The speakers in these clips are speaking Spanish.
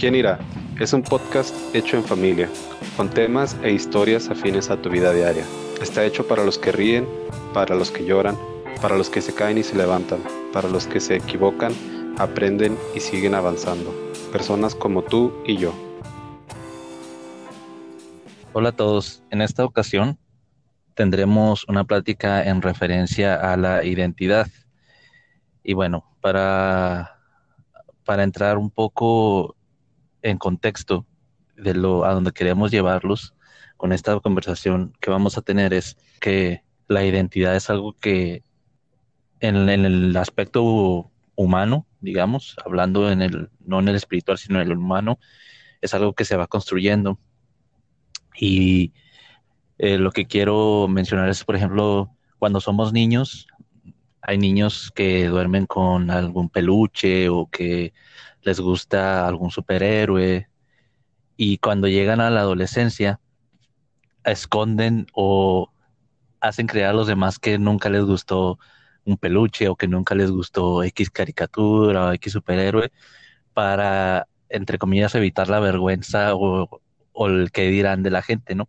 ¿Quién irá? Es un podcast hecho en familia, con temas e historias afines a tu vida diaria. Está hecho para los que ríen, para los que lloran, para los que se caen y se levantan, para los que se equivocan, aprenden y siguen avanzando. Personas como tú y yo. Hola a todos. En esta ocasión tendremos una plática en referencia a la identidad. Y bueno, para, para entrar un poco en contexto de lo a donde queremos llevarlos con esta conversación que vamos a tener es que la identidad es algo que en, el aspecto humano, digamos, hablando en el, no en el espiritual, sino en el humano, es algo que se va construyendo. Y eh, lo que quiero mencionar es, por ejemplo, cuando somos niños, hay niños que duermen con algún peluche o que les gusta algún superhéroe y cuando llegan a la adolescencia esconden o hacen creer a los demás que nunca les gustó un peluche o que nunca les gustó X caricatura o X superhéroe para, entre comillas, evitar la vergüenza o, o el que dirán de la gente, ¿no?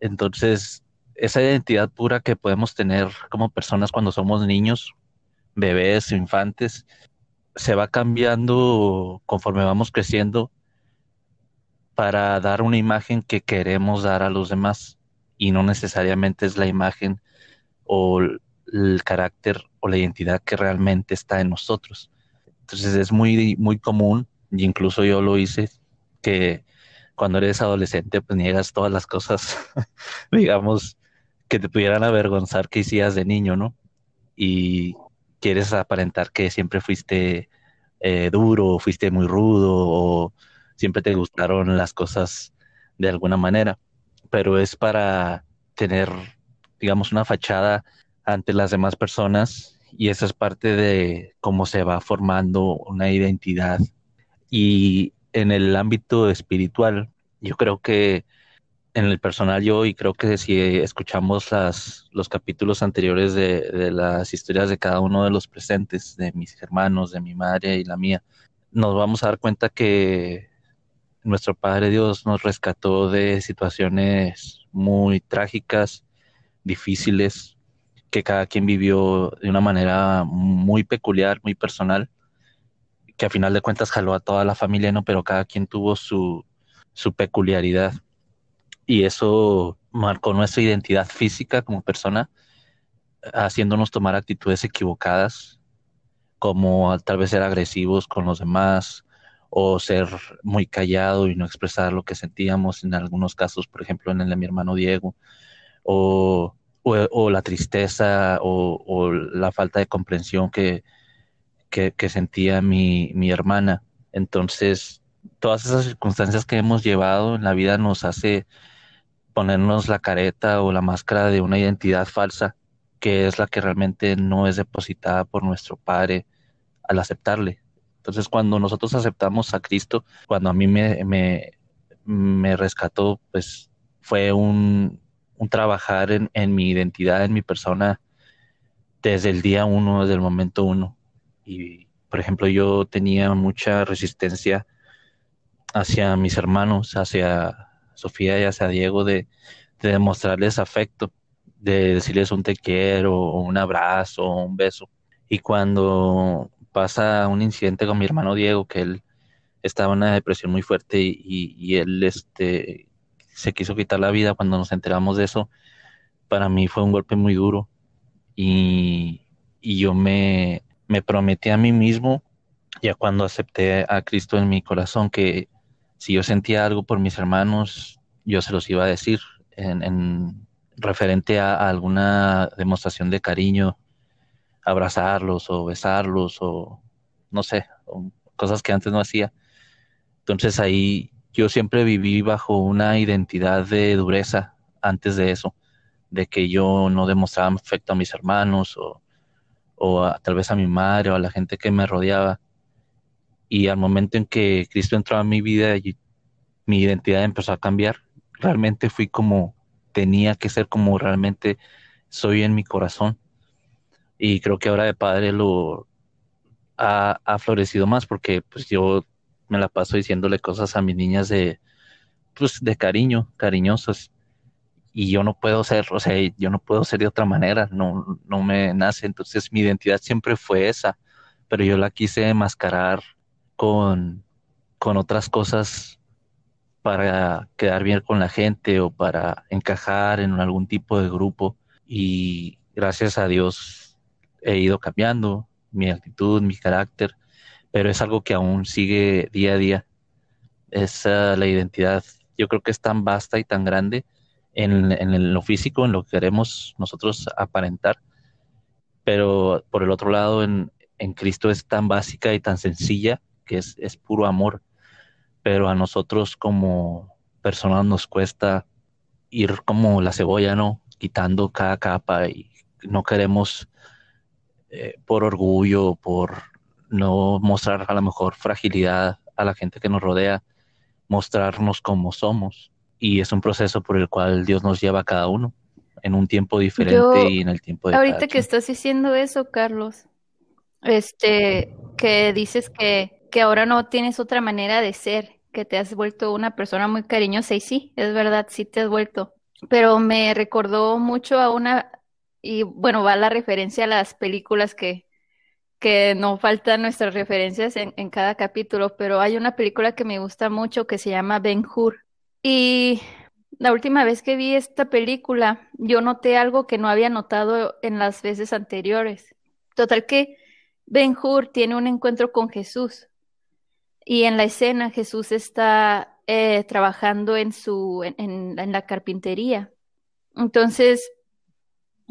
Entonces, esa identidad pura que podemos tener como personas cuando somos niños, bebés, infantes, se va cambiando conforme vamos creciendo para dar una imagen que queremos dar a los demás y no necesariamente es la imagen o el carácter o la identidad que realmente está en nosotros. Entonces es muy, muy común, y incluso yo lo hice, que cuando eres adolescente pues niegas todas las cosas, digamos, que te pudieran avergonzar que hicías de niño, ¿no? Y quieres aparentar que siempre fuiste eh, duro, fuiste muy rudo o siempre te gustaron las cosas de alguna manera, pero es para tener, digamos, una fachada ante las demás personas y eso es parte de cómo se va formando una identidad. Y en el ámbito espiritual, yo creo que en el personal yo y creo que si escuchamos las, los capítulos anteriores de, las historias de cada uno de los presentes, de mis hermanos, de mi madre y la mía, nos vamos a dar cuenta que nuestro Padre Dios nos rescató de situaciones muy trágicas, difíciles, que cada quien vivió de una manera muy peculiar, muy personal, que a final de cuentas jaló a toda la familia, ¿no? Pero cada quien tuvo su, su peculiaridad y eso marcó nuestra identidad física como persona, haciéndonos tomar actitudes equivocadas, como tal vez ser agresivos con los demás o ser muy callado y no expresar lo que sentíamos en algunos casos, por ejemplo en el de mi hermano Diego, o, la tristeza o, la falta de comprensión que, que, sentía mi, mi hermana. Entonces, todas esas circunstancias que hemos llevado en la vida nos hace ponernos la careta o la máscara de una identidad falsa, que es la que realmente no es depositada por nuestro Padre al aceptarle. Entonces, cuando nosotros aceptamos a Cristo, cuando a mí me, me, me rescató, pues fue un, un trabajar en, en, mi identidad, en mi persona, desde el día uno, desde el momento uno. Y, por ejemplo, yo tenía mucha resistencia hacia mis hermanos, hacia Sofía y hacia Diego de, demostrarles afecto, de decirles un te quiero, un abrazo, un beso. Y cuando pasa un incidente con mi hermano Diego, que él estaba en una depresión muy fuerte y, él este, se quiso quitar la vida cuando nos enteramos de eso, para mí fue un golpe muy duro. Y, y yo me, me prometí a mí mismo, ya cuando acepté a Cristo en mi corazón, que si yo sentía algo por mis hermanos, yo se los iba a decir en, referente a, alguna demostración de cariño, abrazarlos o besarlos o no sé, cosas que antes no hacía. Entonces ahí yo siempre viví bajo una identidad de dureza antes de eso, de que yo no demostraba afecto a mis hermanos o, o tal vez a mi madre o a la gente que me rodeaba y al momento en que Cristo entró a mi vida mi identidad empezó a cambiar, realmente fui como tenía que ser, como realmente soy en mi corazón. Y creo que ahora de padre lo ha, florecido más porque pues yo me la paso diciéndole cosas a mis niñas de, pues, de cariño, cariñosas. Y yo no puedo ser, o sea, yo no puedo ser de otra manera, no, no me nace. Entonces mi identidad siempre fue esa, pero yo la quise enmascarar con, con otras cosas para quedar bien con la gente o para encajar en algún tipo de grupo. Y gracias a Dios he ido cambiando mi actitud, mi carácter, pero es algo que aún sigue día a día. Es la identidad, yo creo que es tan vasta y tan grande en, en, lo físico, en lo que queremos nosotros aparentar, pero por el otro lado, en, en Cristo es tan básica y tan sencilla que es, es puro amor, pero a nosotros como personas nos cuesta ir como la cebolla, ¿no? Quitando cada capa y no queremos eh, por orgullo, por no mostrar a lo mejor fragilidad a la gente que nos rodea, mostrarnos como somos. Y es un proceso por el cual Dios nos lleva a cada uno en un tiempo diferente y en el tiempo de Ahorita que estás diciendo eso, Carlos, este, que dices que, que ahora no tienes otra manera de ser, que te has vuelto una persona muy cariñosa y sí, es verdad, sí te has vuelto. Pero me recordó mucho a una, y bueno, va la referencia a las películas que, que no faltan nuestras referencias en, en cada capítulo, pero hay una película que me gusta mucho que se llama Ben Hur. Y la última vez que vi esta película, yo noté algo que no había notado en las veces anteriores. Total que Ben Hur tiene un encuentro con Jesús y en la escena Jesús está eh, trabajando en su en, en, la carpintería. Entonces,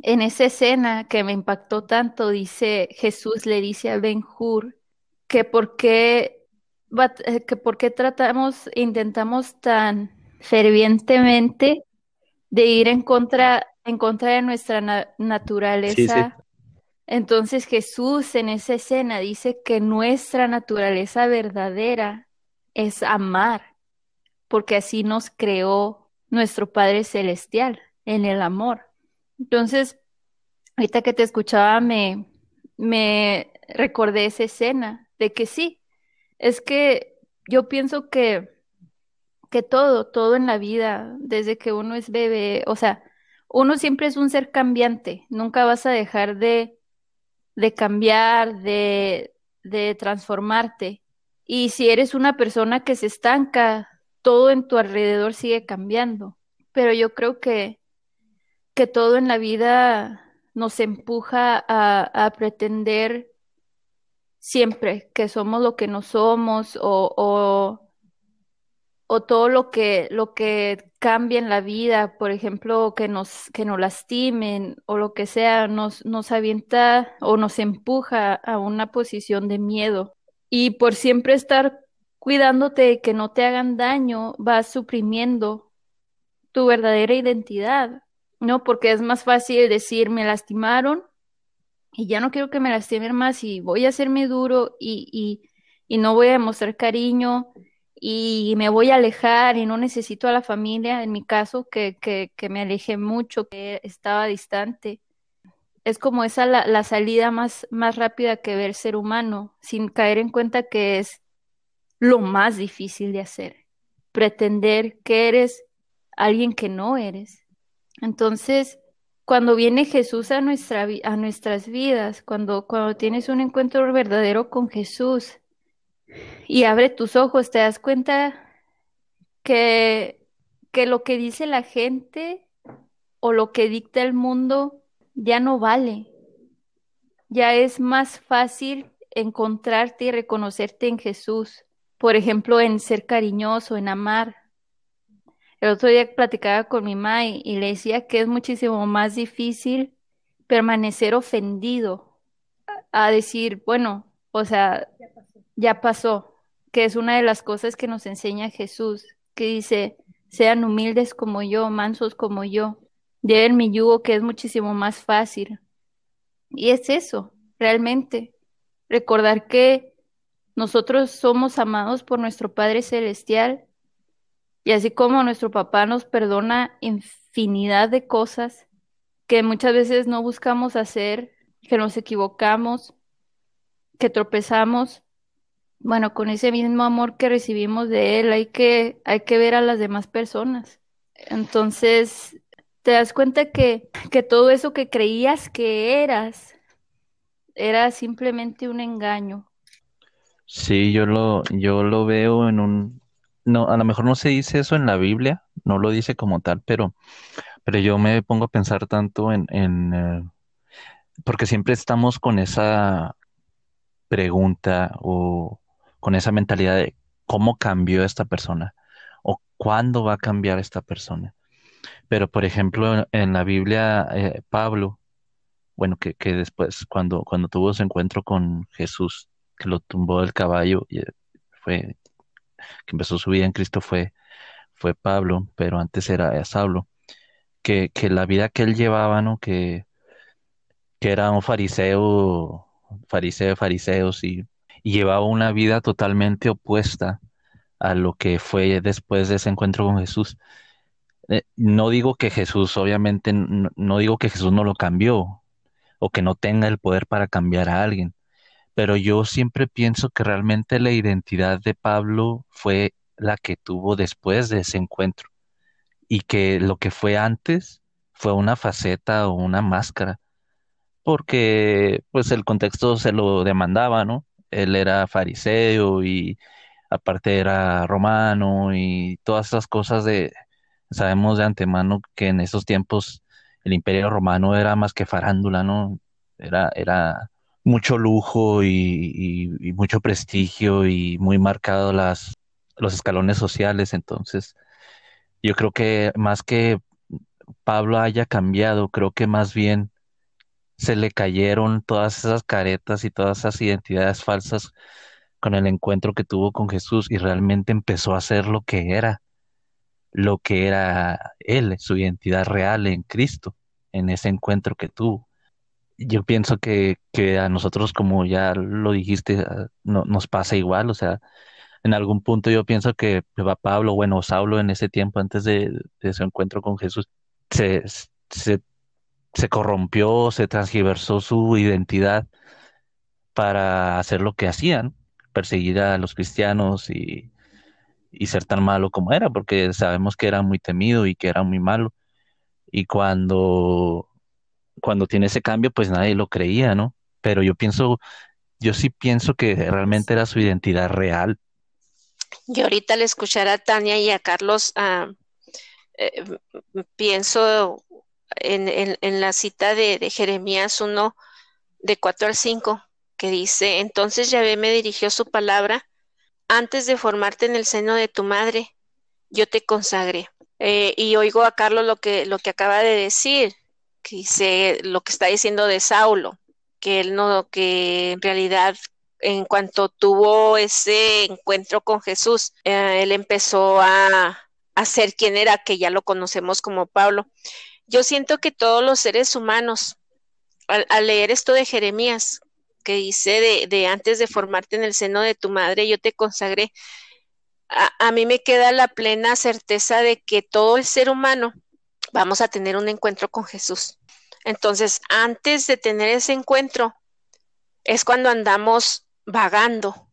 en esa escena que me impactó tanto, dice Jesús le dice a Ben Hur que por qué eh, que por qué tratamos intentamos tan fervientemente de ir en contra en contra de nuestra na naturaleza sí, sí. Entonces Jesús en esa escena dice que nuestra naturaleza verdadera es amar, porque así nos creó nuestro Padre Celestial en el amor. Entonces, ahorita que te escuchaba me, me recordé esa escena de que sí, es que yo pienso que, que todo, todo en la vida, desde que uno es bebé, o sea, uno siempre es un ser cambiante, nunca vas a dejar de de cambiar, de, de transformarte. Y si eres una persona que se estanca, todo en tu alrededor sigue cambiando. Pero yo creo que, que todo en la vida nos empuja a, a pretender siempre que somos lo que no somos o, o, o todo lo que, lo que cambia en la vida, por ejemplo, que nos, que nos lastimen o lo que sea, nos, nos avienta o nos empuja a una posición de miedo. Y por siempre estar cuidándote de que no te hagan daño, vas suprimiendo tu verdadera identidad, ¿no? Porque es más fácil decir, me lastimaron y ya no quiero que me lastimen más y voy a hacerme duro y, y, y no voy a demostrar cariño y me voy a alejar y no necesito a la familia, en mi caso, que, que, me alejé mucho, que estaba distante. Es como esa la, la, salida más, más rápida que ver ser humano, sin caer en cuenta que es lo más difícil de hacer. Pretender que eres alguien que no eres. Entonces, cuando viene Jesús a, nuestra, a nuestras vidas, cuando, cuando tienes un encuentro verdadero con Jesús, y abre tus ojos, te das cuenta que, que lo que dice la gente o lo que dicta el mundo ya no vale. Ya es más fácil encontrarte y reconocerte en Jesús. Por ejemplo, en ser cariñoso, en amar. El otro día platicaba con mi mamá y, y le decía que es muchísimo más difícil permanecer ofendido a decir, bueno, o sea, ya pasó, que es una de las cosas que nos enseña Jesús, que dice, sean humildes como yo, mansos como yo, lleven mi yugo que es muchísimo más fácil. Y es eso, realmente, recordar que nosotros somos amados por nuestro Padre Celestial y así como nuestro papá nos perdona infinidad de cosas que muchas veces no buscamos hacer, que nos equivocamos, que tropezamos, bueno, con ese mismo amor que recibimos de Él, hay que, hay que ver a las demás personas. Entonces, te das cuenta que, que todo eso que creías que eras era simplemente un engaño. Sí, yo lo, yo lo veo en un, no, a lo mejor no se dice eso en la Biblia, no lo dice como tal, pero, pero yo me pongo a pensar tanto en, en eh, porque siempre estamos con esa pregunta o con esa mentalidad de cómo cambió esta persona o cuándo va a cambiar esta persona. Pero, por ejemplo, en, la Biblia, eh, Pablo, bueno, que, que, después, cuando, cuando tuvo su encuentro con Jesús, que lo tumbó del caballo, y eh, fue, que empezó su vida en Cristo, fue, fue Pablo, pero antes era Saulo, que, que la vida que él llevaba, ¿no? Que, que era un fariseo, fariseo de fariseos y llevaba una vida totalmente opuesta a lo que fue después de ese encuentro con Jesús. Eh, no digo que Jesús, obviamente, no, digo que Jesús no lo cambió o que no tenga el poder para cambiar a alguien, pero yo siempre pienso que realmente la identidad de Pablo fue la que tuvo después de ese encuentro y que lo que fue antes fue una faceta o una máscara, porque pues el contexto se lo demandaba, ¿no? Él era fariseo y aparte era romano y todas esas cosas de, sabemos de antemano que en esos tiempos el imperio romano era más que farándula, ¿no? Era, era mucho lujo y, mucho prestigio y muy marcado las, los escalones sociales, entonces yo creo que más que Pablo haya cambiado, creo que más bien se le cayeron todas esas caretas y todas esas identidades falsas con el encuentro que tuvo con Jesús y realmente empezó a ser lo que era, lo que era él, su identidad real en Cristo, en ese encuentro que tuvo. Yo pienso que, que a nosotros, como ya lo dijiste, ah, no, nos pasa igual, o sea, en algún punto yo pienso que Pablo, bueno, Saulo en ese tiempo antes de, su encuentro con Jesús, se se corrompió, se transgiversó su identidad para hacer lo que hacían, perseguir a los cristianos y, ser tan malo como era, porque sabemos que era muy temido y que era muy malo. Y cuando, cuando tiene ese cambio, pues nadie lo creía, ¿no? Pero yo pienso, yo sí pienso que realmente era su identidad real. Yo ahorita al escuchar a Tania y a Carlos, ah, eh, pienso en, la cita de, Jeremías 1, de 4 al 5, que dice, entonces Yahvé me dirigió su palabra, antes de formarte en el seno de tu madre, yo te consagré. Eh, y oigo a Carlos lo que, lo que acaba de decir, que dice lo que está diciendo de Saulo, que él no, que en realidad en cuanto tuvo ese encuentro con Jesús, eh, él empezó a, a ser quien era, que ya lo conocemos como Pablo. Yo siento que todos los seres humanos, al, leer esto de Jeremías, que dice de, antes de formarte en el seno de tu madre, yo te consagré, a, mí me queda la plena certeza de que todo el ser humano vamos a tener un encuentro con Jesús. Entonces, antes de tener ese encuentro, es cuando andamos vagando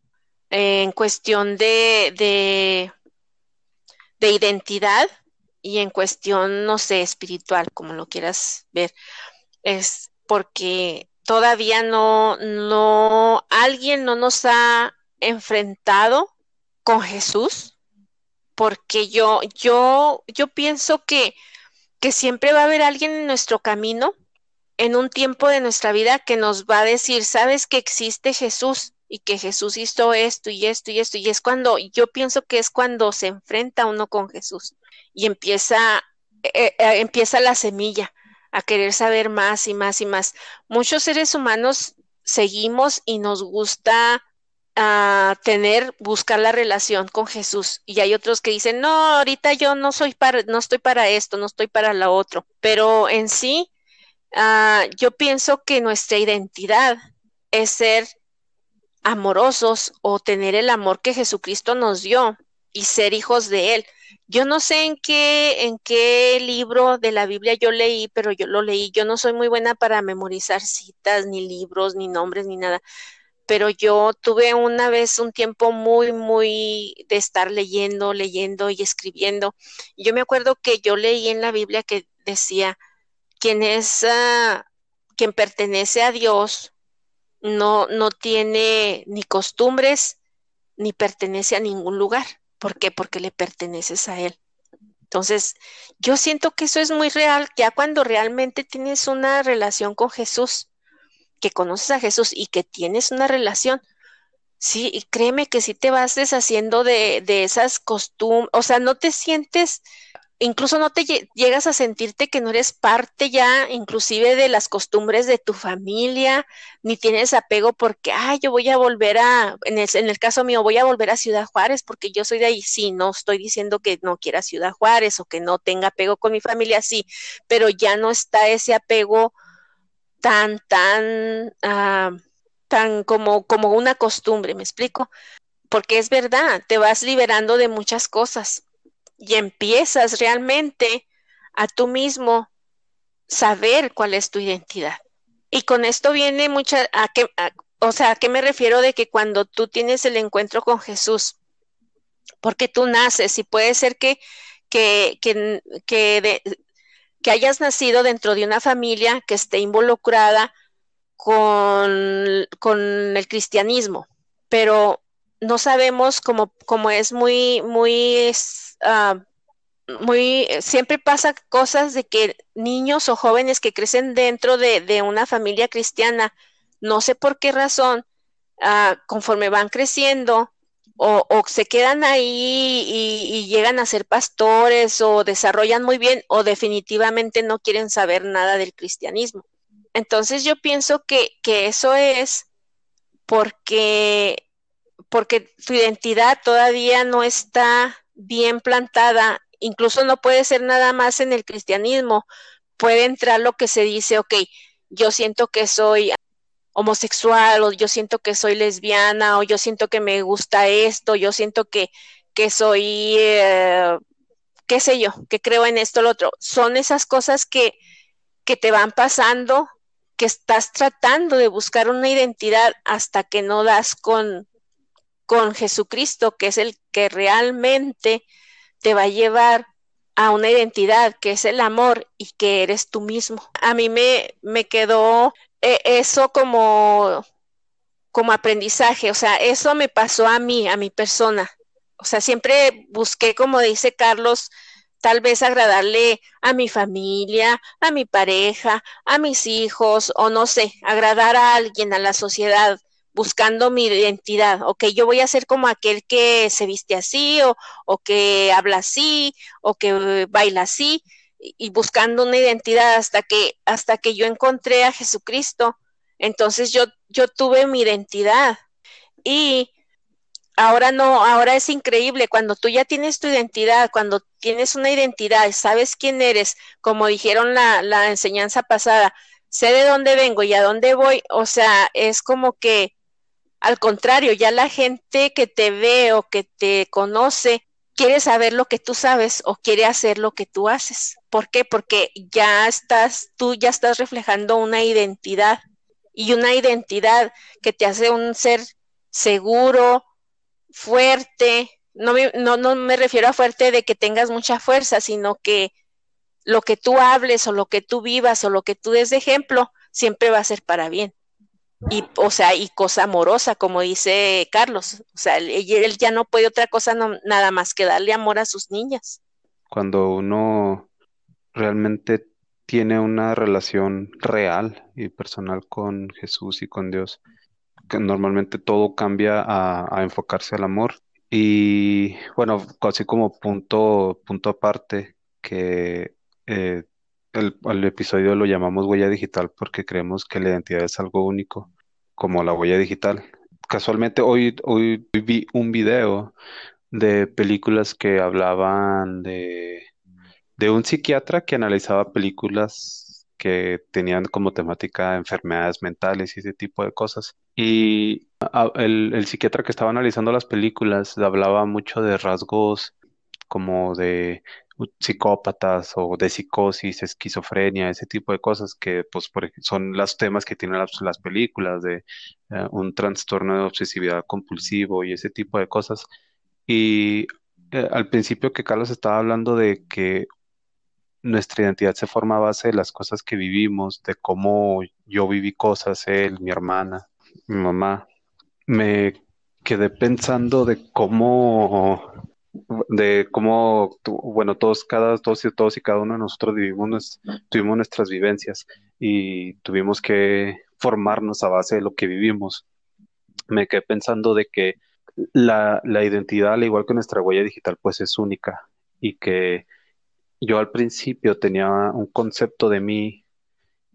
en cuestión de, de, de identidad y en cuestión, no sé, espiritual, como lo quieras ver, es porque todavía no, no, alguien no nos ha enfrentado con Jesús, porque yo, yo, yo pienso que, que siempre va a haber alguien en nuestro camino, en un tiempo de nuestra vida, que nos va a decir, sabes que existe Jesús y que Jesús hizo esto y esto y esto, y es cuando, yo pienso que es cuando se enfrenta uno con Jesús y empieza, eh, eh, empieza la semilla a querer saber más y más y más. Muchos seres humanos seguimos y nos gusta ah, tener, buscar la relación con Jesús. Y hay otros que dicen, no, ahorita yo no soy para, no estoy para esto, no estoy para lo otro. Pero en sí, ah, yo pienso que nuestra identidad es ser amorosos o tener el amor que Jesucristo nos dio y ser hijos de Él. Yo no sé en qué, en qué libro de la Biblia yo leí, pero yo lo leí. Yo no soy muy buena para memorizar citas, ni libros, ni nombres, ni nada. pero yo tuve una vez un tiempo muy, muy de estar leyendo, leyendo y escribiendo. Yo me acuerdo que yo leí en la Biblia que decía, quien es, ah, quien pertenece a Dios, no, no tiene ni costumbres ni pertenece a ningún lugar. ¿Por qué? Porque le perteneces a Él. Entonces, yo siento que eso es muy real, ya cuando realmente tienes una relación con Jesús, que conoces a Jesús y que tienes una relación, sí, y créeme que sí te vas deshaciendo de, de esas costumbres, o sea, no te sientes incluso no te llegas a sentirte que no eres parte ya inclusive de las costumbres de tu familia, ni tienes apego porque, ay, yo voy a volver a, en el, en el caso mío, voy a volver a Ciudad Juárez porque yo soy de ahí. Sí, no estoy diciendo que no quiera Ciudad Juárez o que no tenga apego con mi familia, sí, pero ya no está ese apego tan, tan, ah, tan como, como una costumbre, ¿me explico? Porque es verdad, te vas liberando de muchas cosas y empiezas realmente a tú mismo saber cuál es tu identidad. Y con esto viene mucha, a qué, o sea, ¿a qué me refiero de que cuando tú tienes el encuentro con Jesús, porque tú naces y puede ser que, que, que, que, que hayas nacido dentro de una familia que esté involucrada con, con el cristianismo, pero no sabemos cómo, cómo es muy, muy Ah, muy, siempre pasa cosas de que niños o jóvenes que crecen dentro de, una familia cristiana, no sé por qué razón, ah, conforme van creciendo o, se quedan ahí y, llegan a ser pastores o desarrollan muy bien o definitivamente no quieren saber nada del cristianismo. Entonces yo pienso que, que eso es porque, porque tu identidad todavía no está bien plantada, incluso no puede ser nada más en el cristianismo, puede entrar lo que se dice, ok, yo siento que soy homosexual o yo siento que soy lesbiana o yo siento que me gusta esto, yo siento que, que soy, eh, qué sé yo, que creo en esto o lo otro. Son esas cosas que, que te van pasando, que estás tratando de buscar una identidad hasta que no das con, con Jesucristo, que es el que realmente te va a llevar a una identidad que es el amor y que eres tú mismo. A mí me, me quedó eh, eso como, como aprendizaje, o sea, eso me pasó a mí, a mi persona. O sea, siempre busqué, como dice Carlos, tal vez agradarle a mi familia, a mi pareja, a mis hijos, o no sé, agradar a alguien, a la sociedad buscando mi identidad, ok, yo voy a ser como aquel que se viste así o, o que habla así o que baila así y, buscando una identidad hasta que hasta que yo encontré a Jesucristo, entonces yo yo tuve mi identidad. Y ahora no, ahora es increíble cuando tú ya tienes tu identidad, cuando tienes una identidad, sabes quién eres, como dijeron la, la enseñanza pasada, sé de dónde vengo y a dónde voy, o sea, es como que al contrario, ya la gente que te ve o que te conoce quiere saber lo que tú sabes o quiere hacer lo que tú haces. ¿Por qué? Porque ya estás, tú ya estás reflejando una identidad y una identidad que te hace un ser seguro, fuerte. No me, no, no me refiero a fuerte de que tengas mucha fuerza, sino que lo que tú hables o lo que tú vivas o lo que tú des de ejemplo siempre va a ser para bien y o sea y cosa amorosa como dice Carlos o sea él, ya no puede otra cosa nada más que darle amor a sus niñas. Cuando uno realmente tiene una relación real y personal con Jesús y con Dios que normalmente todo cambia a, enfocarse al amor. Y bueno así como punto punto aparte que eh, el, episodio lo llamamos huella digital porque creemos que la identidad es algo único, como la huella digital. Casualmente hoy, hoy vi un video de películas que hablaban de, de un psiquiatra que analizaba películas que tenían como temática enfermedades mentales y ese tipo de cosas. Y el, el psiquiatra que estaba analizando las películas hablaba mucho de rasgos como de psicópatas o de psicosis, esquizofrenia, ese tipo de cosas que pues son los temas que tienen las, películas de eh, un trastorno de obsesividad compulsivo y ese tipo de cosas. Y eh, al principio que Carlos estaba hablando de que nuestra identidad se forma a base de las cosas que vivimos, de cómo yo viví cosas, él, mi hermana, mi mamá, me quedé pensando de cómo de cómo, bueno, todos, cada, todos y todos y cada uno de nosotros vivimos, tuvimos nuestras vivencias y tuvimos que formarnos a base de lo que vivimos. Me quedé pensando de que la, la identidad, al igual que nuestra huella digital, pues es única y que yo al principio tenía un concepto de mí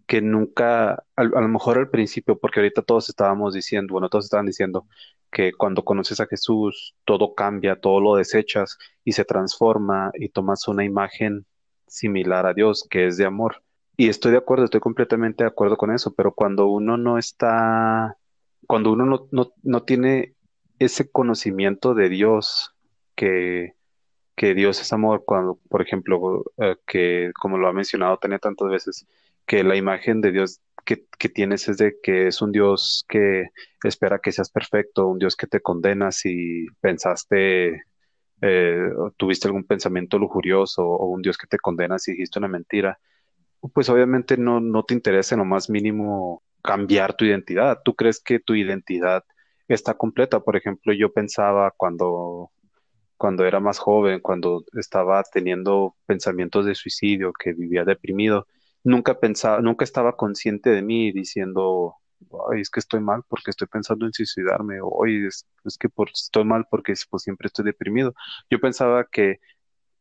que nunca, a, a, lo mejor al principio, porque ahorita todos estábamos diciendo, bueno, todos estaban diciendo que cuando conoces a Jesús todo cambia, todo lo desechas y se transforma y tomas una imagen similar a Dios, que es de amor. Y estoy de acuerdo, estoy completamente de acuerdo con eso, pero cuando uno no está, cuando uno no, no, no tiene ese conocimiento de Dios, que, que Dios es amor, cuando, por ejemplo, eh, que como lo ha mencionado Tania tantas veces, que la imagen de Dios que, tienes es de que es un Dios que espera que seas perfecto, un Dios que te condena si pensaste, eh, tuviste algún pensamiento lujurioso o un Dios que te condena si dijiste una mentira, pues obviamente no, no te interesa en lo más mínimo cambiar tu identidad. ¿Tú crees que tu identidad está completa? Por ejemplo, yo pensaba cuando cuando era más joven, cuando estaba teniendo pensamientos de suicidio, que vivía deprimido, nunca pensaba, nunca estaba consciente de mí diciendo, ay, es que estoy mal porque estoy pensando en suicidarme, o hoy es, que por, estoy mal porque pues, siempre estoy deprimido. Yo pensaba que,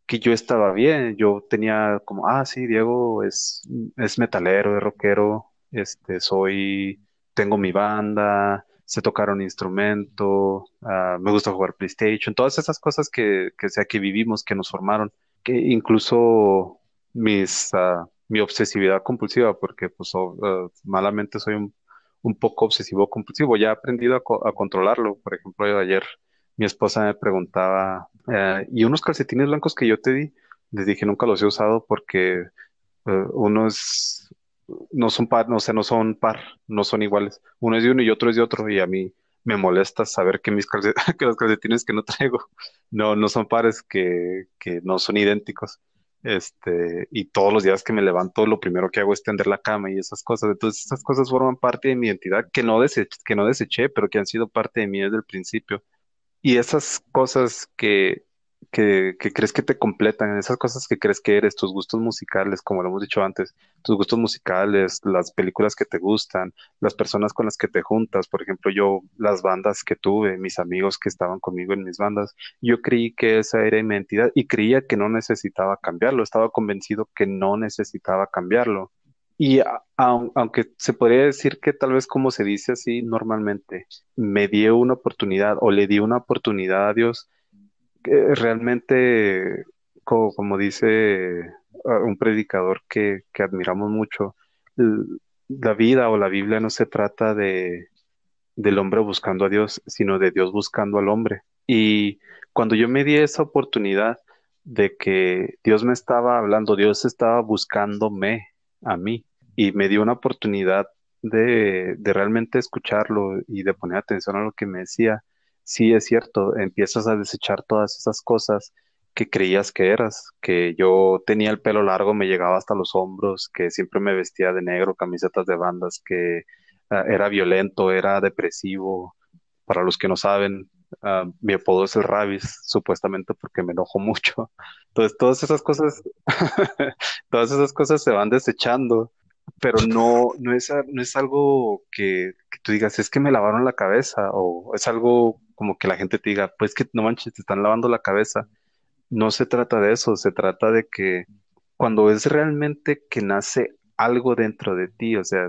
que yo estaba bien, yo tenía como, ah, sí, Diego es, es metalero, es rockero, este, soy, tengo mi banda, sé tocar un instrumento, ah, me gusta jugar PlayStation, todas esas cosas que, que, sea, que vivimos, que nos formaron, que incluso mis, uh, mi obsesividad compulsiva, porque pues eh, malamente soy un, un, poco obsesivo compulsivo. Ya he aprendido a, controlarlo. Por ejemplo, ayer mi esposa me preguntaba, eh, ¿y unos calcetines blancos que yo te di? Les dije, nunca los he usado porque eh, unos no son par, no sé, no son par, no son iguales. Uno es de uno y otro es de otro, y a mí me molesta saber que mis que los calcetines que no traigo no, no son pares, que, que no son idénticos. Este, y todos los días que me levanto, lo primero que hago es tender la cama y esas cosas. Entonces, esas cosas forman parte de mi identidad que no, deseché, que no deseché, pero que han sido parte de mí desde el principio. Y esas cosas que, crees que te completan, esas cosas que crees que eres, tus gustos musicales, como lo hemos dicho antes, tus gustos musicales, las películas que te gustan, las personas con las que te juntas, por ejemplo, yo, las bandas que tuve, mis amigos que estaban conmigo en mis bandas, yo creí que esa era mi identidad y creía que no necesitaba cambiarlo, estaba convencido que no necesitaba cambiarlo. Y aunque se podría decir que tal vez como se dice así normalmente, me di una oportunidad o le di una oportunidad a Dios, realmente, como, dice ah, un predicador que, admiramos mucho, la vida o la Biblia no se trata de del hombre buscando a Dios, sino de Dios buscando al hombre. Y cuando yo me di esa oportunidad de que Dios me estaba hablando, Dios estaba buscándome a mí y me dio una oportunidad de, de realmente escucharlo y de poner atención a lo que me decía, sí es cierto, empiezas a desechar todas esas cosas que creías que eras, que yo tenía el pelo largo, me llegaba hasta los hombros, que siempre me vestía de negro, camisetas de bandas, que ah, era violento, era depresivo. Para los que no saben, ah, mi apodo es el Rabis, supuestamente porque me enojo mucho. Entonces, todas esas cosas, todas esas cosas se van desechando, pero no, no es, no es algo que, tú digas, es que me lavaron la cabeza, o es algo como que la gente te diga, pues que no manches, te están lavando la cabeza. No se trata de eso, se trata de que cuando es realmente que nace algo dentro de ti, o sea,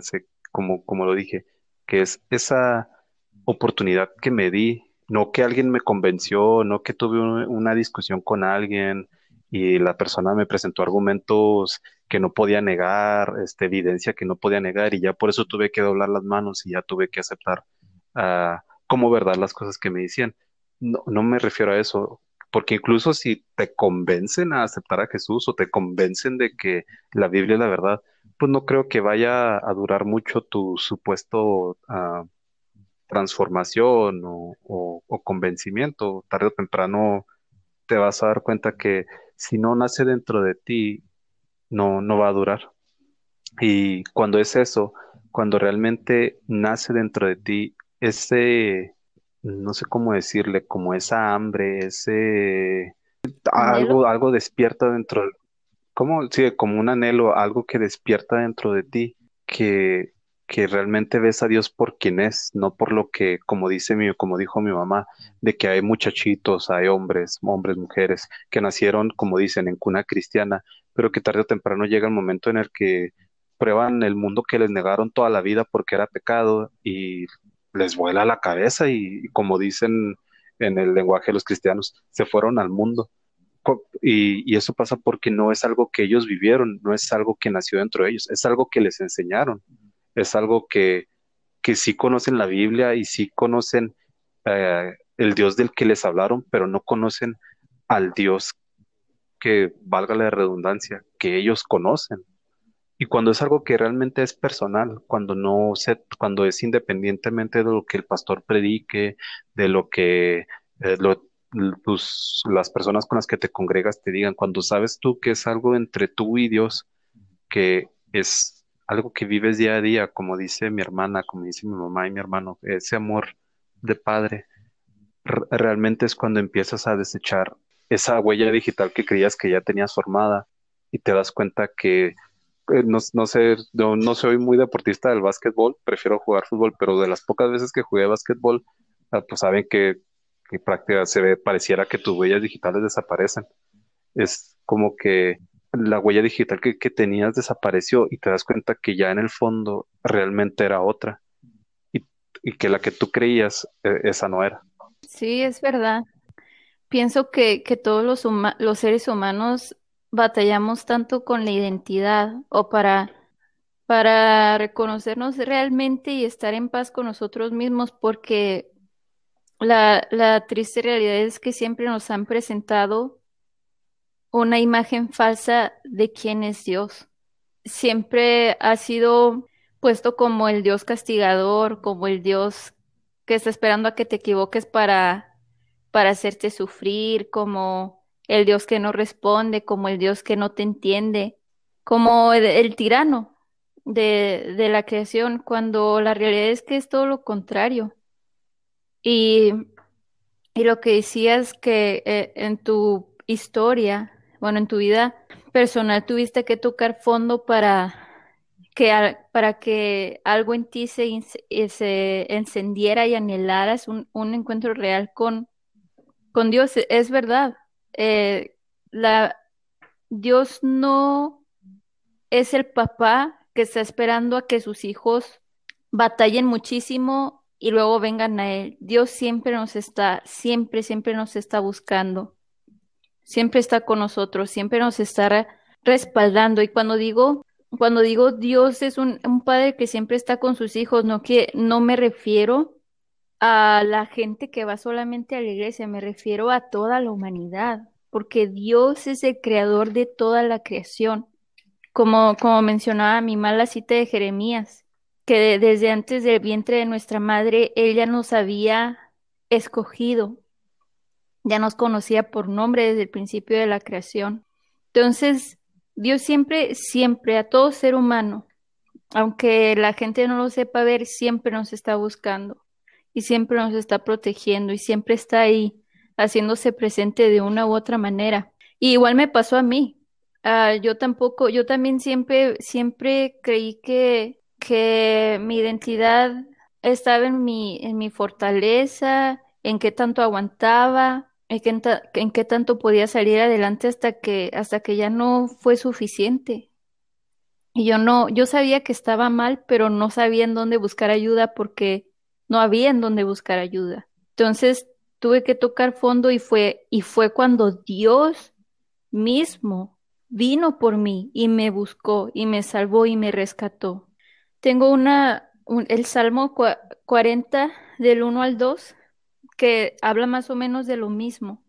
como, como lo dije, que es esa oportunidad que me di, no que alguien me convenció, no que tuve una discusión con alguien y la persona me presentó argumentos que no podía negar, este, evidencia que no podía negar y ya por eso tuve que doblar las manos y ya tuve que aceptar uh, como verdad las cosas que me decían. No, no me refiero a eso. porque incluso si te convencen a aceptar a Jesús o te convencen de que la Biblia es la verdad, pues no creo que vaya a durar mucho tu supuesto uh, transformación o, convencimiento. Tarde o temprano te vas a dar cuenta que si no nace dentro de ti, no, no va a durar. Y cuando es eso, cuando realmente nace dentro de ti ese, no sé cómo decirle, como esa hambre, ese algo, algo despierta dentro, como, sí, como un anhelo, algo que despierta dentro de ti, que, que realmente ves a Dios por quien es, no por lo que, como dice mi, como dijo mi mamá, de que hay muchachitos, hay hombres, hombres, mujeres, que nacieron, como dicen, en cuna cristiana, pero que tarde o temprano llega el momento en el que prueban el mundo que les negaron toda la vida porque era pecado y les vuela la cabeza y, como dicen en el lenguaje de los cristianos, se fueron al mundo. Y, y, eso pasa porque no es algo que ellos vivieron, no es algo que nació dentro de ellos, es algo que les enseñaron es algo que, que sí conocen la Biblia y sí conocen eh, el Dios del que les hablaron, pero no conocen al Dios que, valga la redundancia, que ellos conocen. Y cuando es algo que realmente es personal, cuando no se, cuando es independientemente de lo que el pastor predique, de lo que eh, pues, las personas con las que te congregas te digan, cuando sabes tú que es algo entre tú y Dios, que es algo que vives día a día, como dice mi hermana, como dice mi mamá y mi hermano, ese amor de padre, realmente es cuando empiezas a desechar esa huella digital que creías que ya tenías formada y te das cuenta que eh, no, no, sé, no, soy muy deportista del básquetbol, prefiero jugar fútbol, pero de las pocas veces que jugué básquetbol, ah, pues saben que, que práctica se ve, pareciera que tus huellas digitales desaparecen. Es como que la huella digital que, tenías desapareció y te das cuenta que ya en el fondo realmente era otra y, que la que tú creías e, esa no era. Sí, es verdad. Pienso que, que todos los, los seres humanos batallamos tanto con la identidad o para, para reconocernos realmente y estar en paz con nosotros mismos porque la, la triste realidad es que siempre nos han presentado una imagen falsa de quién es Dios. Siempre ha sido puesto como el Dios castigador, como el Dios que está esperando a que te equivoques para, para hacerte sufrir, como el Dios que no responde, como el Dios que no te entiende, como el, tirano de, de, la creación, cuando la realidad es que es todo lo contrario. Y, y lo que decías que eh, en tu historia bueno, en tu vida personal tuviste que tocar fondo para que, para que algo en ti se, eh, se encendiera y anhelaras un, un, encuentro real con, con Dios. E, es verdad. Eh, Dios no es el papá que está esperando a que sus hijos batallen muchísimo y luego vengan a Él. Dios siempre nos está, siempre, siempre nos está buscando siempre está con nosotros, siempre nos está respaldando. Y cuando digo, cuando digo Dios es un, padre que siempre está con sus hijos, no que no me refiero a la gente que va solamente a la iglesia, me refiero a toda la humanidad, porque Dios es el creador de toda la creación. Como, como mencionaba mi mala cita de Jeremías, que desde antes del vientre de nuestra madre, ella nos había escogido ya nos conocía por nombre desde el principio de la creación. Entonces, Dios siempre, siempre, a todo ser humano, aunque la gente no lo sepa ver, siempre nos está buscando y siempre nos está protegiendo y siempre está ahí haciéndose presente de una u otra manera. Y igual me pasó a mí. Ah, yo tampoco, yo también siempre, siempre creí que, que mi identidad estaba en mi, en mi fortaleza, en qué tanto aguantaba, en qué, tanto podía salir adelante hasta que, hasta que ya no fue suficiente. Y yo no, yo sabía que estaba mal, pero no sabía en dónde buscar ayuda porque no había en dónde buscar ayuda. Entonces tuve que tocar fondo y fue, y fue cuando Dios mismo vino por mí y me buscó y me salvó y me rescató. Tengo una, el Salmo 40 del 1 al 2 que habla más o menos de lo mismo.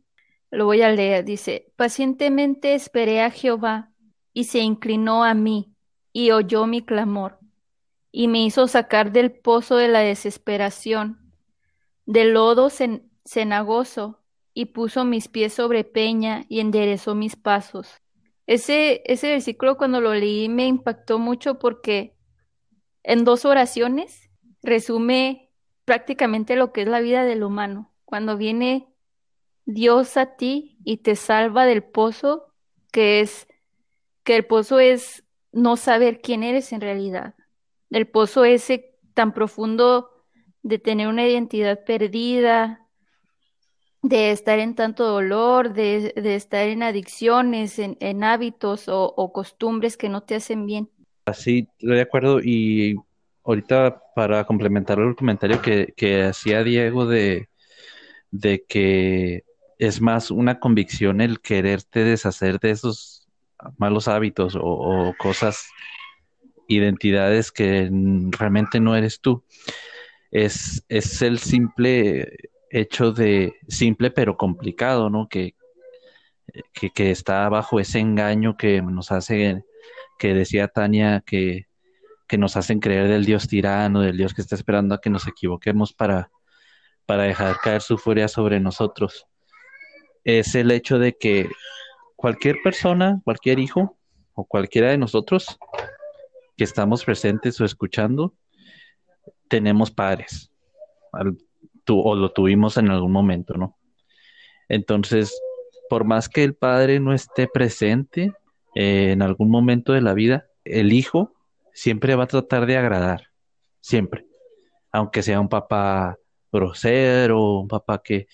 Lo voy a leer. Dice, pacientemente esperé a Jehová y se inclinó a mí y oyó mi clamor y me hizo sacar del pozo de la desesperación, del lodo cenagoso y puso mis pies sobre peña y enderezó mis pasos. Ese, ese versículo cuando lo leí me impactó mucho porque en dos oraciones resume prácticamente lo que es la vida del humano. Cuando viene Dios a ti y te salva del pozo, que es que el pozo es no saber quién eres en realidad. El pozo ese tan profundo de tener una identidad perdida, de estar en tanto dolor, de, estar en adicciones, en, hábitos o, costumbres que no te hacen bien. Así, estoy de acuerdo. Y ahorita para complementar el comentario que, que hacía Diego de, de que es más una convicción el quererte deshacer de esos malos hábitos o, cosas, identidades que realmente no eres tú. Es, es el simple hecho de, simple pero complicado, ¿no? Que, que, que está bajo ese engaño que nos hace, que decía Tania, que, que nos hacen creer del Dios tirano, del Dios que está esperando a que nos equivoquemos para, para dejar caer su furia sobre nosotros es el hecho de que cualquier persona, cualquier hijo o cualquiera de nosotros que estamos presentes o escuchando, tenemos padres o lo tuvimos en algún momento, ¿no? Entonces, por más que el padre no esté presente eh, en algún momento de la vida, el hijo siempre va a tratar de agradar, siempre, aunque sea un papá grosero, un papá que,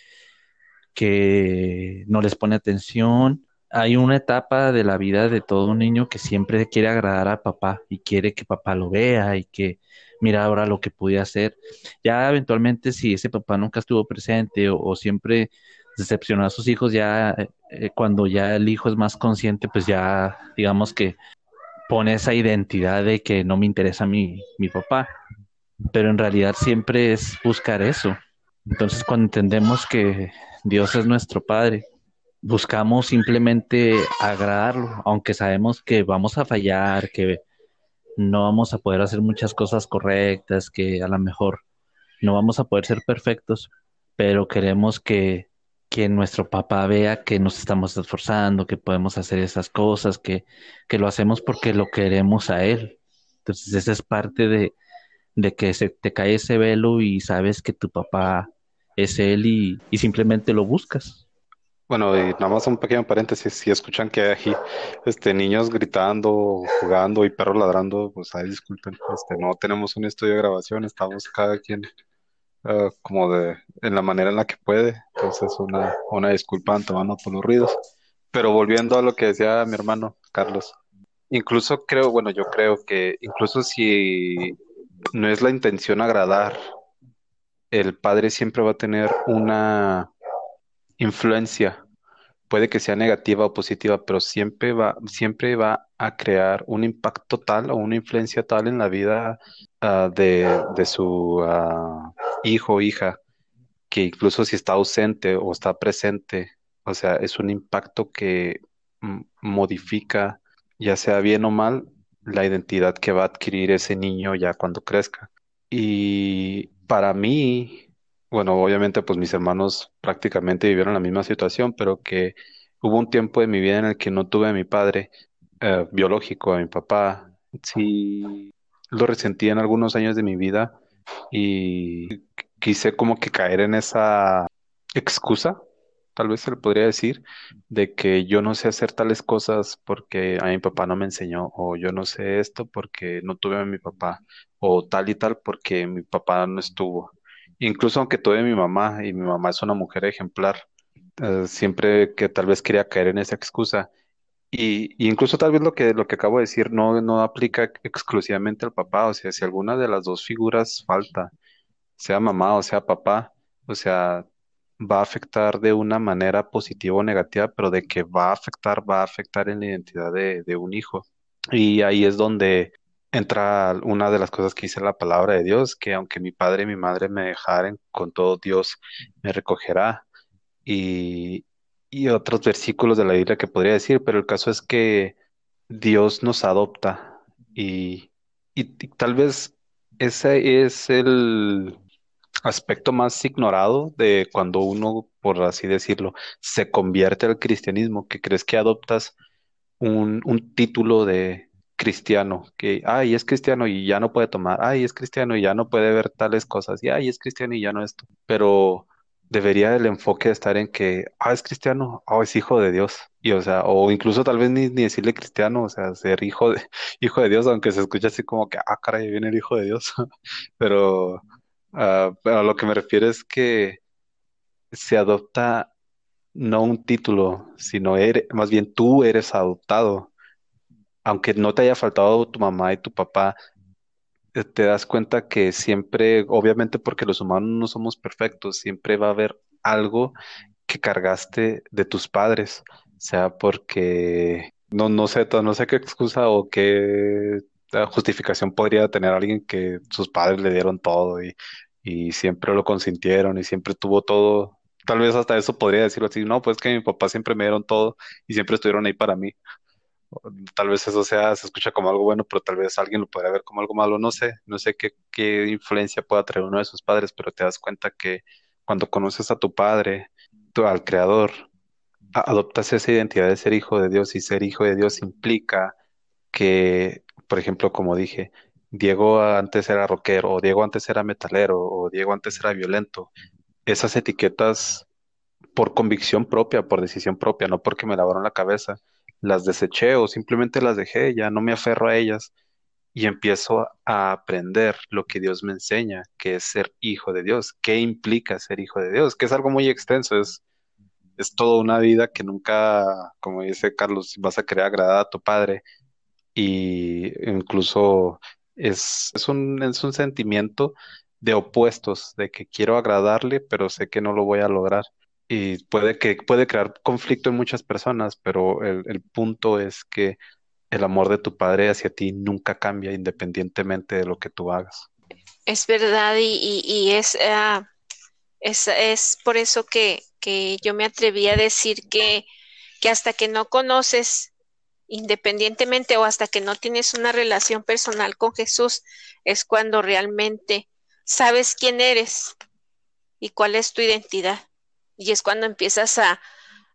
que no les pone atención. Hay una etapa de la vida de todo un niño que siempre quiere agradar a papá y quiere que papá lo vea y que mira ahora lo que pude hacer. Ya eventualmente si ese papá nunca estuvo presente o, siempre decepcionó a sus hijos, ya eh, cuando ya el hijo es más consciente, pues ya digamos que pone esa identidad de que no me interesa mi, mi papá. Pero en realidad siempre es buscar eso. Entonces cuando entendemos que Dios es nuestro Padre. Buscamos simplemente agradarlo, aunque sabemos que vamos a fallar, que no vamos a poder hacer muchas cosas correctas, que a lo mejor no vamos a poder ser perfectos, pero queremos que, que nuestro papá vea que nos estamos esforzando, que podemos hacer esas cosas, que, que lo hacemos porque lo queremos a él. Entonces esa es parte de, de que se te cae ese velo y sabes que tu papá es él y, simplemente lo buscas. Bueno, y nada más un pequeño paréntesis, si escuchan que hay aquí este, niños gritando, jugando y perros ladrando, pues ahí disculpen, este, no tenemos un estudio de grabación, estamos cada quien ah, como de, en la manera en la que puede, entonces una, una disculpa antemano por los ruidos. Pero volviendo a lo que decía mi hermano Carlos, incluso creo, bueno, yo creo que incluso si no es la intención agradar el padre siempre va a tener una influencia, puede que sea negativa o positiva, pero siempre va, siempre va a crear un impacto tal o una influencia tal en la vida ah, de, su ah, hijo o hija, que incluso si está ausente o está presente, o sea, es un impacto que modifica, ya sea bien o mal, la identidad que va a adquirir ese niño ya cuando crezca. Y para mí, bueno, obviamente pues mis hermanos prácticamente vivieron la misma situación, pero que hubo un tiempo de mi vida en el que no tuve a mi padre eh, biológico, a mi papá. Sí, lo resentí en algunos años de mi vida y quise como que caer en esa excusa, tal vez se le podría decir, de que yo no sé hacer tales cosas porque a mi papá no me enseñó, o yo no sé esto porque no tuve a mi papá, o tal y tal porque mi papá no estuvo. Incluso aunque tuve mi mamá y mi mamá es una mujer ejemplar, eh, siempre que tal vez quería caer en esa excusa. Y, incluso tal vez lo que, lo que acabo de decir no, no aplica exclusivamente al papá, o sea, si alguna de las dos figuras falta, sea mamá o sea papá, o sea, va a afectar de una manera positiva o negativa, pero de que va a afectar, va a afectar en la identidad de, de un hijo. Y ahí es donde entra una de las cosas que dice la palabra de Dios, que aunque mi padre y mi madre me dejaren, con todo Dios me recogerá. Y, y otros versículos de la Biblia que podría decir, pero el caso es que Dios nos adopta y, y tal vez ese es el aspecto más ignorado de cuando uno, por así decirlo, se convierte al cristianismo, que crees que adoptas un, un título de cristiano, que, ay, es cristiano y ya no puede tomar, ay, es cristiano y ya no puede ver tales cosas, y ay, es cristiano y ya no esto. Pero debería el enfoque estar en que, ah, es cristiano, ah, es hijo de Dios. Y o sea, o incluso tal vez ni, ni decirle cristiano, o sea, ser hijo de, hijo de Dios, aunque se escuche así como que, ah, caray, viene el hijo de Dios. Pero, pero a lo que me refiero es que se adopta no un título, sino eres, más bien tú eres adoptado. Aunque no te haya faltado tu mamá y tu papá, eh, te das cuenta que siempre, obviamente porque los humanos no somos perfectos, siempre va a haber algo que cargaste de tus padres, sea porque no, no sé, no sé qué excusa o qué justificación podría tener alguien que sus padres le dieron todo y, y siempre lo consintieron y siempre tuvo todo. Tal vez hasta eso podría decirlo así, no, pues que mi papá siempre me dieron todo y siempre estuvieron ahí para mí. Tal vez eso sea, se escucha como algo bueno, pero tal vez alguien lo podría ver como algo malo. No sé, no sé qué, qué influencia pueda traer uno de sus padres, pero te das cuenta que cuando conoces a tu padre, tú, al creador, adoptas esa identidad de ser hijo de Dios y ser hijo de Dios implica que, por ejemplo, como dije, Diego antes era rockero, o Diego antes era metalero, o Diego antes era violento. Esas etiquetas por convicción propia, por decisión propia, no porque me lavaron la cabeza, las deseché o simplemente las dejé, ya no me aferro a ellas y empiezo a aprender lo que Dios me enseña, que es ser hijo de Dios, qué implica ser hijo de Dios, que es algo muy extenso, es, es toda una vida que nunca, como dice Carlos, vas a querer agradar a tu padre y incluso es, es un, es un sentimiento de opuestos, de que quiero agradarle, pero sé que no lo voy a lograr. Y puede que puede crear conflicto en muchas personas, pero el, el punto es que el amor de tu padre hacia ti nunca cambia independientemente de lo que tú hagas. Es verdad y, y- es, ah, es, es por eso que, que yo me atreví a decir que, que hasta que no conoces independientemente o hasta que no tienes una relación personal con Jesús, es cuando realmente sabes quién eres y cuál es tu identidad. Y es cuando empiezas a,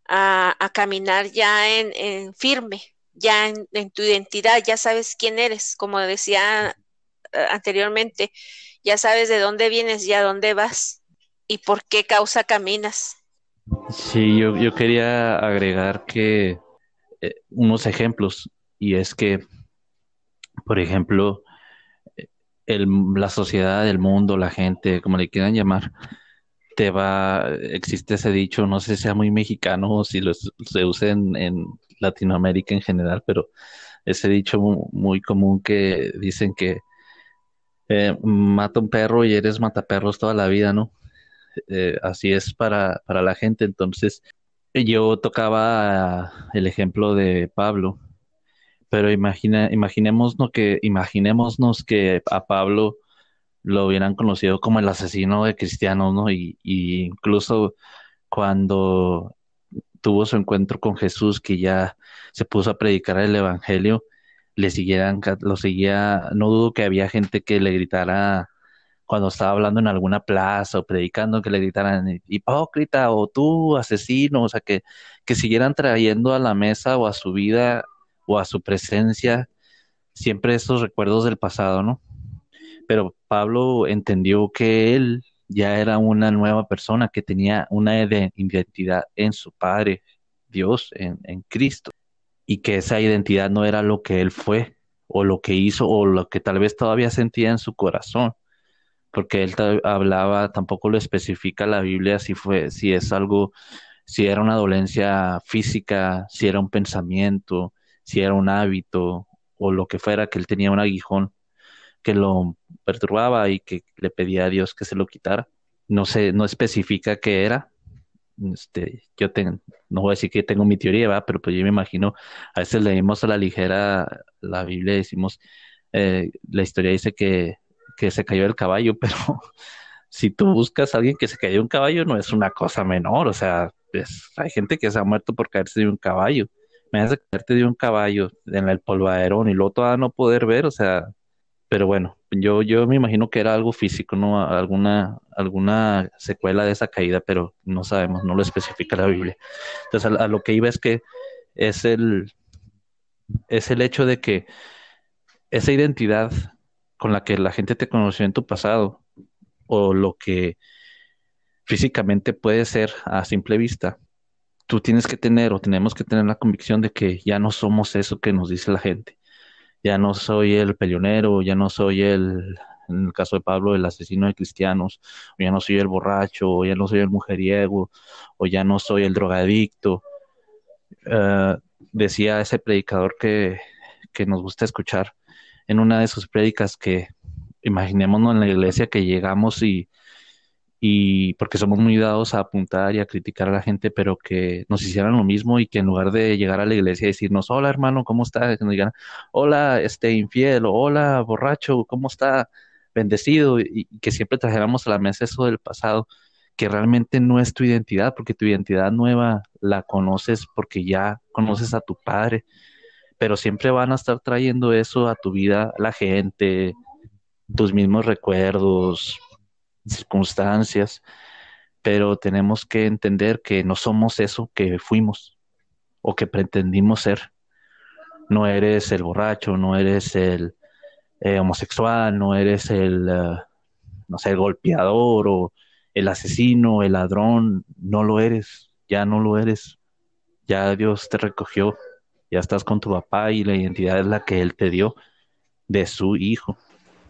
a, caminar ya en, firme, ya en, en tu identidad, ya sabes quién eres, como decía eh, anteriormente, ya sabes de dónde vienes y a dónde vas y por qué causa caminas. Sí, yo, yo quería agregar que eh, unos ejemplos, y es que, por ejemplo, la sociedad, el mundo, la gente, como le quieran llamar, te va, existe ese dicho, no sé si sea muy mexicano o si lo, se usa en, Latinoamérica en general, pero ese dicho muy, muy común que dicen que eh, mata un perro y eres mataperros toda la vida, ¿no? Eh, así es para, para la gente. Entonces, yo tocaba el ejemplo de Pablo, pero imagina, imaginémonos que, imaginémonos que a Pablo lo hubieran conocido como el asesino de cristianos, ¿no? Y, y incluso cuando tuvo su encuentro con Jesús, que ya se puso a predicar el evangelio, le siguieran, lo seguía, no dudo que había gente que le gritara cuando estaba hablando en alguna plaza o predicando, que le gritaran hipócrita o tú asesino, o sea, que, que siguieran trayendo a la mesa o a su vida o a su presencia siempre esos recuerdos del pasado, ¿no? Pero Pablo entendió que él ya era una nueva persona, que tenía una identidad en su Padre, Dios, en, en Cristo, y que esa identidad no era lo que él fue, o lo que hizo, o lo que tal vez todavía sentía en su corazón porque él hablaba, tampoco lo especifica la Biblia si fue, si es algo, si era una dolencia física, si era un pensamiento, si era un hábito o lo que fuera, que él tenía un aguijón que lo perturbaba y que le pedía a Dios que se lo quitara. No sé, no especifica qué era. Este, yo tengo, no voy a decir que tengo mi teoría, ¿va? pero pues yo me imagino, a veces leímos a la ligera la Biblia y decimos, eh, la historia dice que que se cayó el caballo, pero si tú buscas a alguien que se cayó un caballo no es una cosa menor, o sea, hay gente que se ha muerto por caerse de un caballo. Me hace caerte de un caballo en el polvaderón y luego todavía no poder ver, o sea, pero bueno, yo, yo me imagino que era algo físico, ¿no? Alguna, alguna secuela de esa caída, pero no sabemos, no lo especifica la Biblia. Entonces, a, lo que iba es que es el, es el hecho de que esa identidad con la que la gente te conoció en tu pasado, o lo que físicamente puede ser a simple vista, tú tienes que tener o tenemos que tener la convicción de que ya no somos eso que nos dice la gente ya no soy el peleonero, ya no soy el, en el caso de Pablo, el asesino de cristianos, o ya no soy el borracho, o ya no soy el mujeriego, o ya no soy el drogadicto. Eh, decía ese predicador que, que nos gusta escuchar en una de sus prédicas que imaginémonos en la iglesia que llegamos y y porque somos muy dados a apuntar y a criticar a la gente, pero que nos hicieran lo mismo y que en lugar de llegar a la iglesia y decirnos, hola hermano, ¿cómo está? Que nos digan, hola este infiel, o hola borracho, ¿cómo está? Bendecido, y, que siempre trajéramos a la mesa eso del pasado, que realmente no es tu identidad, porque tu identidad nueva la conoces porque ya conoces a tu padre, pero siempre van a estar trayendo eso a tu vida, la gente, tus mismos recuerdos, circunstancias, pero tenemos que entender que no somos eso que fuimos o que pretendimos ser. No eres el borracho, no eres el eh, homosexual, no eres el, eh, no sé, el golpeador o el asesino, el ladrón, no lo eres, ya no lo eres. Ya Dios te recogió, ya estás con tu papá y la identidad es la que Él te dio de su hijo.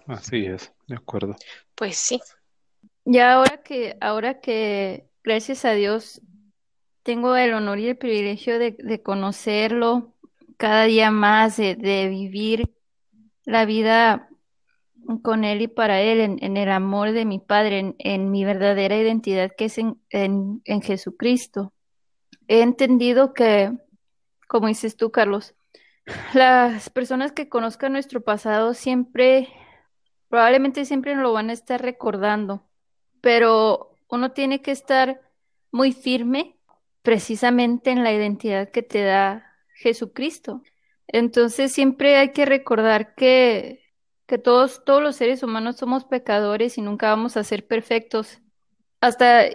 Así es, de acuerdo. Pues sí, ya ahora que, ahora que, gracias a Dios, tengo el honor y el privilegio de, conocerlo cada día más, de, vivir la vida con Él y para Él, en, el amor de mi Padre, en, mi verdadera identidad que es en, en, Jesucristo. He entendido que, como dices tú, Carlos, las personas que conozcan nuestro pasado siempre, probablemente siempre lo van a estar recordando pero uno tiene que estar muy firme precisamente en la identidad que te da Jesucristo. Entonces siempre hay que recordar que, que todos, todos los seres humanos somos pecadores y nunca vamos a ser perfectos. Hasta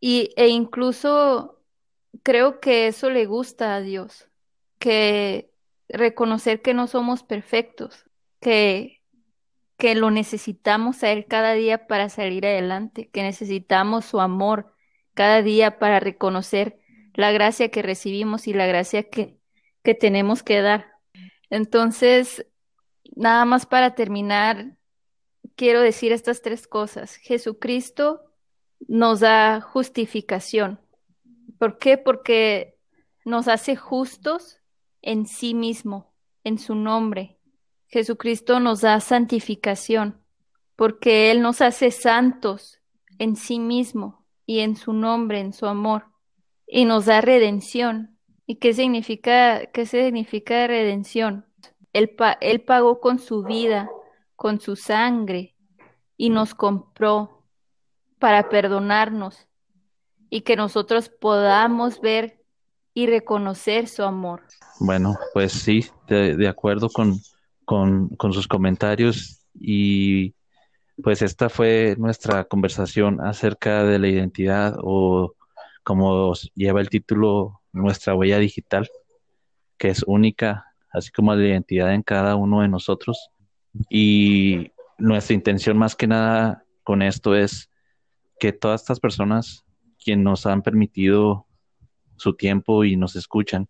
y, e incluso creo que eso le gusta a Dios, que reconocer que no somos perfectos, que que lo necesitamos a Él cada día para salir adelante, que necesitamos su amor cada día para reconocer la gracia que recibimos y la gracia que, que tenemos que dar. Entonces, nada más para terminar, quiero decir estas tres cosas. Jesucristo nos da justificación. ¿Por qué? Porque nos hace justos en sí mismo, en su nombre, Jesucristo nos da santificación, porque Él nos hace santos en sí mismo y en su nombre, en su amor, y nos da redención. ¿Y qué significa, qué significa redención? Él, él pagó con su vida, con su sangre, y nos compró para perdonarnos y que nosotros podamos ver y reconocer su amor. Bueno, pues sí, de acuerdo con, con, sus comentarios y pues esta fue nuestra conversación acerca de la identidad o como lleva el título, nuestra huella digital, que es única, así como la identidad en cada uno de nosotros. Y nuestra intención más que nada con esto es que todas estas personas quienes nos han permitido su tiempo y nos escuchan,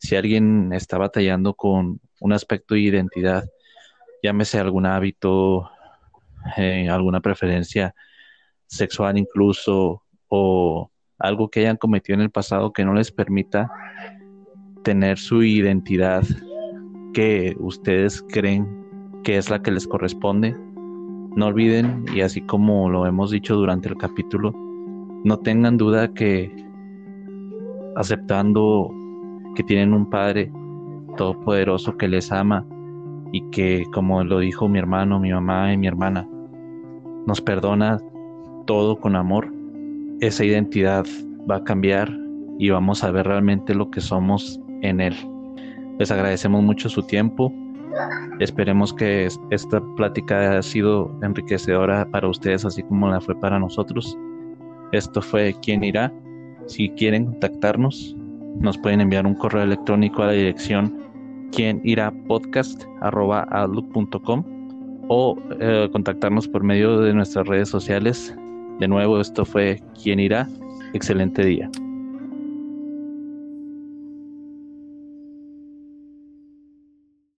si alguien está batallando con un aspecto de identidad, llámese algún hábito, eh, alguna preferencia sexual incluso, o algo que hayan cometido en el pasado que no les permita tener su identidad que ustedes creen que es la que les corresponde. No olviden, y así como lo hemos dicho durante el capítulo, no tengan duda que aceptando que tienen un Padre Todopoderoso que les ama y que, como lo dijo mi hermano, mi mamá y mi hermana, nos perdona todo con amor. Esa identidad va a cambiar y vamos a ver realmente lo que somos en Él. Les agradecemos mucho su tiempo. Esperemos que esta plática haya sido enriquecedora para ustedes, así como la fue para nosotros. Esto fue ¿Quién irá? Si quieren contactarnos, nos pueden enviar un correo electrónico a la dirección quien irá podcast.outlook.com o eh, contactarnos por medio de nuestras redes sociales. De nuevo, esto fue Quien irá. Excelente día.